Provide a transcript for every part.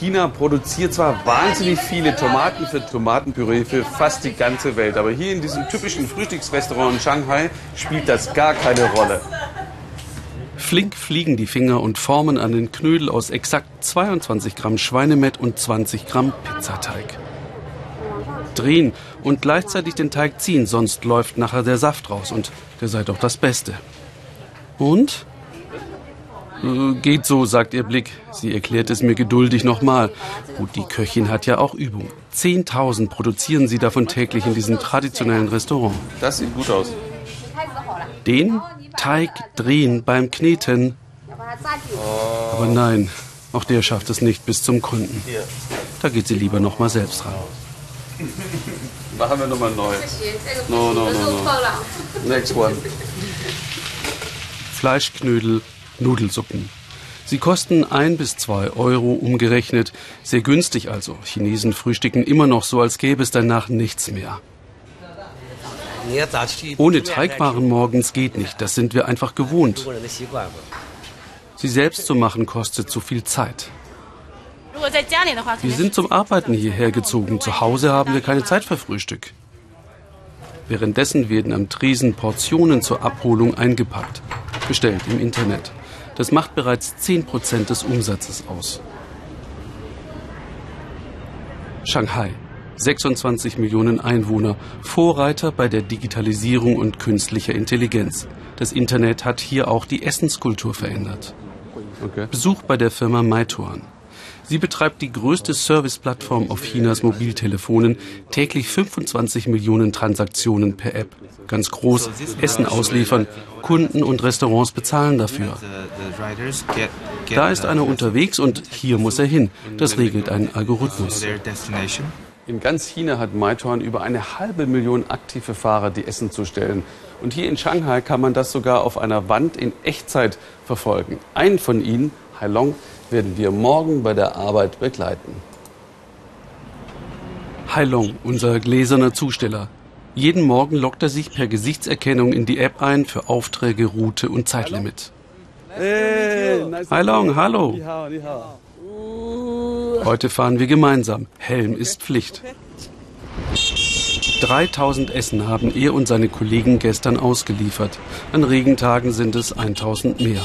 China produziert zwar wahnsinnig viele Tomaten für Tomatenpüree für fast die ganze Welt, aber hier in diesem typischen Frühstücksrestaurant in Shanghai spielt das gar keine Rolle. Flink fliegen die Finger und formen einen Knödel aus exakt 22 Gramm Schweinemett und 20 Gramm Pizzateig. Drehen und gleichzeitig den Teig ziehen, sonst läuft nachher der Saft raus und der sei doch das Beste. Und? Geht so, sagt ihr Blick. Sie erklärt es mir geduldig nochmal. Gut, die Köchin hat ja auch Übung. Zehntausend produzieren sie davon täglich in diesem traditionellen Restaurant. Das sieht gut aus. Den Teig drehen beim Kneten. Aber nein, auch der schafft es nicht bis zum Kunden. Da geht sie lieber noch mal selbst ran. Machen wir nochmal neu. No, no, no, no. Next one. Fleischknödel, Nudelsuppen. Sie kosten ein bis zwei Euro umgerechnet. Sehr günstig also. Chinesen frühstücken immer noch so, als gäbe es danach nichts mehr. Ohne Teigwaren morgens geht nicht, das sind wir einfach gewohnt. Sie selbst zu machen kostet zu viel Zeit. Wir sind zum Arbeiten hierher gezogen. Zu Hause haben wir keine Zeit für Frühstück. Währenddessen werden am Tresen Portionen zur Abholung eingepackt, bestellt im Internet. Das macht bereits 10% des Umsatzes aus. Shanghai. 26 Millionen Einwohner, Vorreiter bei der Digitalisierung und künstlicher Intelligenz. Das Internet hat hier auch die Essenskultur verändert. Okay. Besuch bei der Firma Meituan. Sie betreibt die größte Serviceplattform auf Chinas Mobiltelefonen, täglich 25 Millionen Transaktionen per App. Ganz groß, Essen ausliefern, Kunden und Restaurants bezahlen dafür. Da ist einer unterwegs und hier muss er hin. Das regelt ein Algorithmus. In ganz China hat Meituan über eine halbe Million aktive Fahrer, die Essen zustellen. Und hier in Shanghai kann man das sogar auf einer Wand in Echtzeit verfolgen. Einen von ihnen, Hailong, werden wir morgen bei der Arbeit begleiten. Hailong, unser gläserner Zusteller. Jeden Morgen lockt er sich per Gesichtserkennung in die App ein für Aufträge, Route und Zeitlimit. Hey, Hailong, hallo. Heute fahren wir gemeinsam. Helm ist Pflicht. 3000 Essen haben er und seine Kollegen gestern ausgeliefert. An Regentagen sind es 1000 mehr.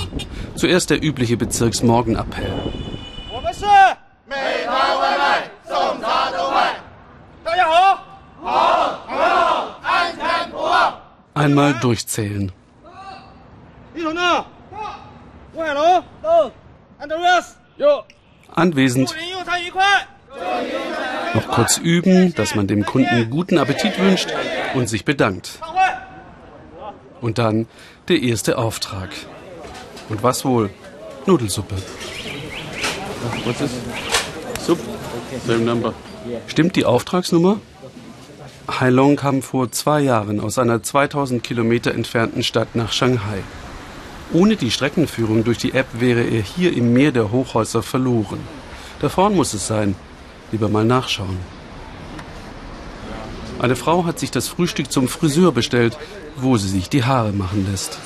Zuerst der übliche Bezirksmorgenappell. Einmal durchzählen. Anwesend. Noch kurz üben, dass man dem Kunden guten Appetit wünscht und sich bedankt. Und dann der erste Auftrag. Und was wohl? Nudelsuppe. Was ist? Sup? Same number. Stimmt die Auftragsnummer? Hailong kam vor zwei Jahren aus einer 2000 Kilometer entfernten Stadt nach Shanghai. Ohne die Streckenführung durch die App wäre er hier im Meer der Hochhäuser verloren. Da vorn muss es sein. Lieber mal nachschauen. Eine Frau hat sich das Frühstück zum Friseur bestellt, wo sie sich die Haare machen lässt.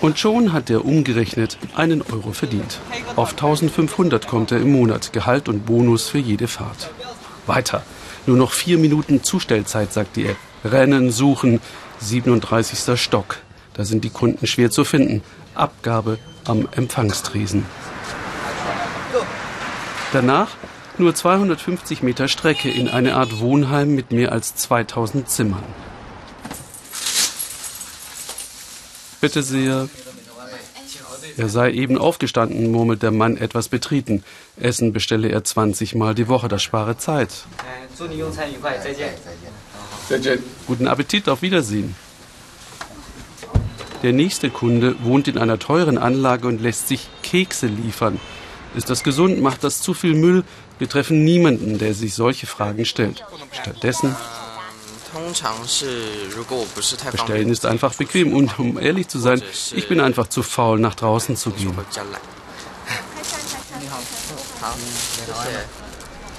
Und schon hat er umgerechnet einen Euro verdient. Auf 1500 kommt er im Monat, Gehalt und Bonus für jede Fahrt. Weiter. Nur noch vier Minuten Zustellzeit, sagt App. Rennen, suchen. 37. Stock. Da sind die Kunden schwer zu finden. Abgabe am Empfangstresen. Danach nur 250 Meter Strecke in eine Art Wohnheim mit mehr als 2000 Zimmern. Bitte sehr. Er sei eben aufgestanden, murmelt der Mann etwas betreten. Essen bestelle er 20 Mal die Woche, das spare Zeit. Guten Appetit, auf Wiedersehen. Der nächste Kunde wohnt in einer teuren Anlage und lässt sich Kekse liefern. Ist das gesund? Macht das zu viel Müll? Wir treffen niemanden, der sich solche Fragen stellt. Stattdessen Bestellen ist einfach bequem und um ehrlich zu sein, ich bin einfach zu faul, nach draußen zu gehen.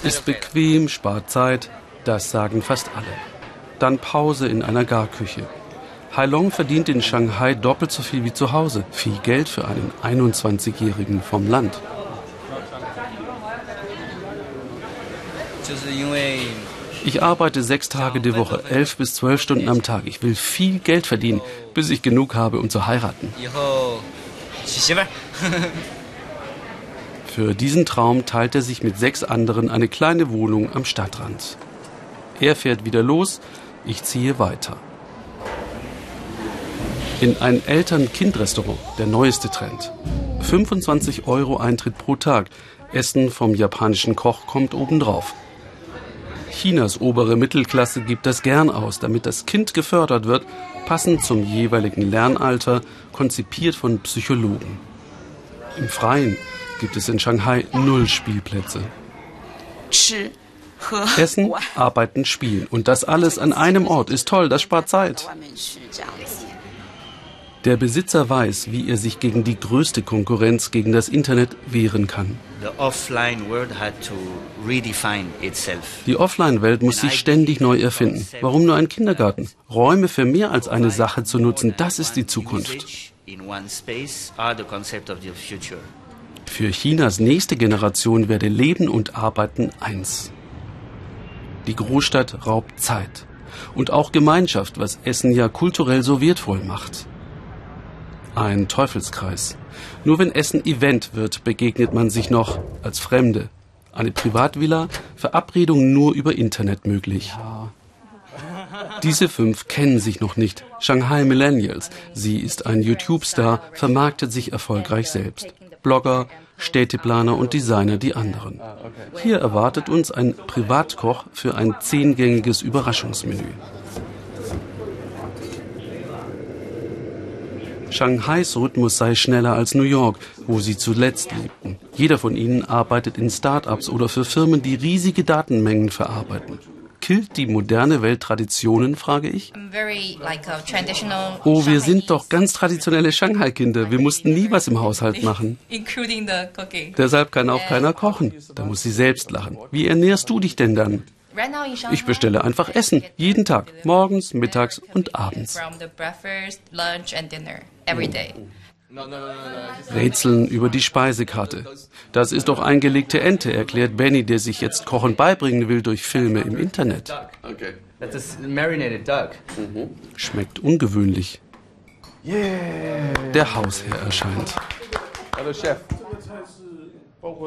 Ist bequem, spart Zeit, das sagen fast alle. Dann Pause in einer Garküche. Hailong verdient in Shanghai doppelt so viel wie zu Hause. Viel Geld für einen 21-Jährigen vom Land. Ich arbeite sechs Tage die Woche, elf bis zwölf Stunden am Tag. Ich will viel Geld verdienen, bis ich genug habe, um zu heiraten. Für diesen Traum teilt er sich mit sechs anderen eine kleine Wohnung am Stadtrand. Er fährt wieder los, ich ziehe weiter. In ein Eltern-Kind-Restaurant, der neueste Trend. 25 Euro Eintritt pro Tag. Essen vom japanischen Koch kommt obendrauf. Chinas obere Mittelklasse gibt das gern aus, damit das Kind gefördert wird, passend zum jeweiligen Lernalter, konzipiert von Psychologen. Im Freien gibt es in Shanghai null Spielplätze. Essen, arbeiten, spielen. Und das alles an einem Ort ist toll, das spart Zeit. Der Besitzer weiß, wie er sich gegen die größte Konkurrenz, gegen das Internet, wehren kann. Die Offline-Welt muss sich ständig neu erfinden. Warum nur ein Kindergarten? Räume für mehr als eine Sache zu nutzen, das ist die Zukunft. Für Chinas nächste Generation werde Leben und Arbeiten eins. Die Großstadt raubt Zeit. Und auch Gemeinschaft, was Essen ja kulturell so wertvoll macht. Ein Teufelskreis. Nur wenn Essen Event wird, begegnet man sich noch als Fremde. Eine Privatvilla, Verabredung nur über Internet möglich. Diese fünf kennen sich noch nicht. Shanghai Millennials. Sie ist ein YouTube-Star, vermarktet sich erfolgreich selbst. Blogger, Städteplaner und Designer die anderen. Hier erwartet uns ein Privatkoch für ein zehngängiges Überraschungsmenü. Shanghais Rhythmus sei schneller als New York, wo sie zuletzt lebten. Jeder von ihnen arbeitet in Start-ups oder für Firmen, die riesige Datenmengen verarbeiten. Killt die moderne Welt Traditionen, frage ich? Oh, wir sind doch ganz traditionelle Shanghai-Kinder. Wir mussten nie was im Haushalt machen. Deshalb kann auch keiner kochen. Da muss sie selbst lachen. Wie ernährst du dich denn dann? Ich bestelle einfach Essen, jeden Tag, morgens, mittags und abends. Rätseln über die Speisekarte. Das ist doch eingelegte Ente, erklärt Benny, der sich jetzt Kochen beibringen will durch Filme im Internet. Mhm. Schmeckt ungewöhnlich. Der Hausherr erscheint. Hallo Chef.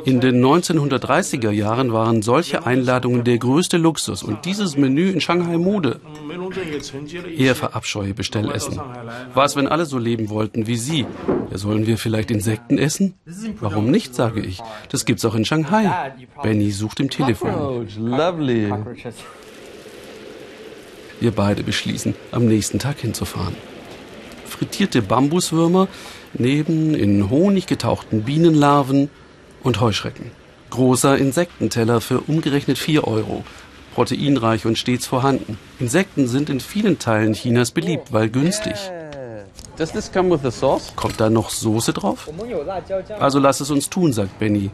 In den 1930er Jahren waren solche Einladungen der größte Luxus und dieses Menü in Shanghai Mode. Er verabscheue Bestellessen. Was, wenn alle so leben wollten wie Sie? Ja, sollen wir vielleicht Insekten essen? Warum nicht, sage ich. Das gibt's auch in Shanghai. Benny sucht im Telefon. Wir beide beschließen, am nächsten Tag hinzufahren. Frittierte Bambuswürmer neben in Honig getauchten Bienenlarven und Heuschrecken. Großer Insektenteller für umgerechnet 4 Euro. Proteinreich und stets vorhanden. Insekten sind in vielen Teilen Chinas beliebt, weil günstig. Kommt da noch Soße drauf? Also lass es uns tun, sagt Benny.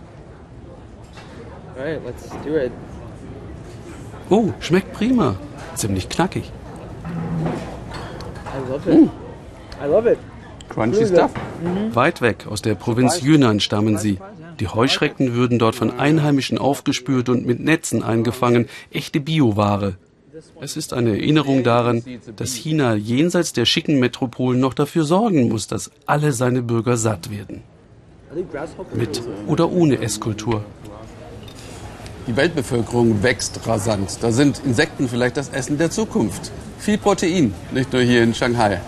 Oh, schmeckt prima. Ziemlich knackig. Mm. Crunchy stuff. Weit weg aus der Provinz Yunnan stammen sie. Die Heuschrecken würden dort von Einheimischen aufgespürt und mit Netzen eingefangen, echte Bioware. Es ist eine Erinnerung daran, dass China jenseits der schicken Metropolen noch dafür sorgen muss, dass alle seine Bürger satt werden. Mit oder ohne Esskultur. Die Weltbevölkerung wächst rasant. Da sind Insekten vielleicht das Essen der Zukunft. Viel Protein, nicht nur hier in Shanghai.